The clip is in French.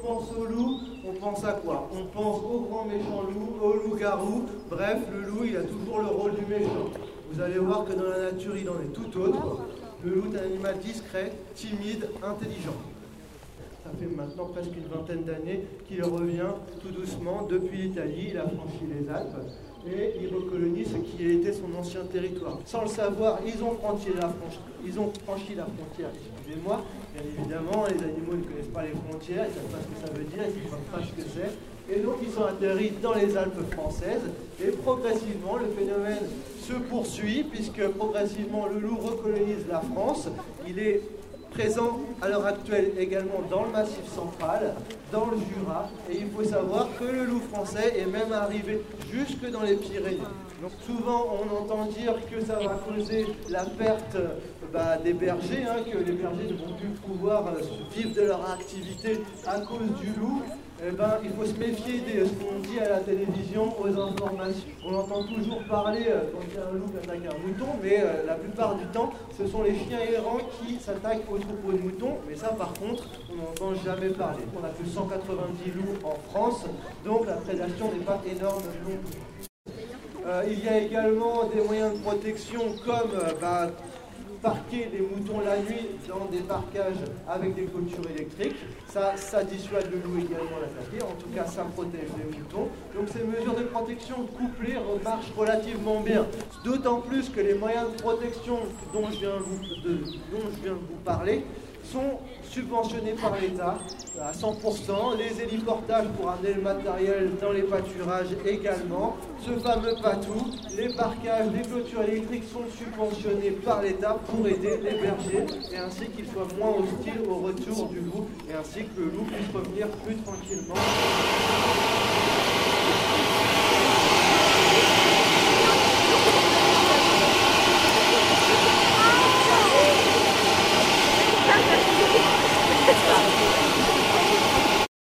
pense au loup, on pense à quoi? On pense au grand méchant loup, au loup-garou. Bref, le loup, il a toujours le rôle du méchant. Vous allez voir que dans la nature, il en est tout autre. Le loup est un animal discret, timide, intelligent. Ça fait maintenant presque une vingtaine d'années qu'il revient tout doucement depuis l'Italie. Il a franchi les Alpes et il recolonise ce qui été son ancien territoire. Sans le savoir, ils ont franchi la, ils ont franchi la frontière, excusez-moi. Bien évidemment, les animaux ne connaissent pas les frontières, ils ne savent pas ce que ça veut dire, ils ne savent pas ce que c'est. Et donc ils sont atterris dans les Alpes françaises et progressivement le phénomène se poursuit puisque progressivement le loup recolonise la France. Il est présent à l'heure actuelle également dans le Massif central, dans le Jura, et il faut savoir que le loup français est même arrivé jusque dans les Pyrénées. Donc souvent on entend dire que ça va causer la perte bah, des bergers, hein, que les bergers ne vont plus pouvoir euh, vivre de leur activité à cause du loup eh ben, il faut se méfier de ce qu'on dit à la télévision, aux informations. On entend toujours parler euh, quand il y a un loup qui attaque un mouton, mais euh, la plupart du temps, ce sont les chiens errants qui s'attaquent aux troupeaux de moutons. Mais ça, par contre, on n'entend jamais parler. On a que 190 loups en France, donc la prédation n'est pas énorme non plus. Il y a également des moyens de protection comme bah, parquer les moutons la nuit dans des parcages avec des clôtures électriques. Ça, dissuade le loup également l'attaquer. En tout cas, ça protège les moutons. Donc ces mesures de protection couplées marchent relativement bien. D'autant plus que les moyens de protection dont je viens de vous parler sont subventionnés par l'État à 100%, les héliportages pour amener le matériel dans les pâturages également, ce fameux patou, les parcages, les clôtures électriques sont subventionnés par l'État pour aider les bergers et ainsi qu'ils soient moins hostiles au retour du loup et ainsi que le loup puisse revenir plus tranquillement.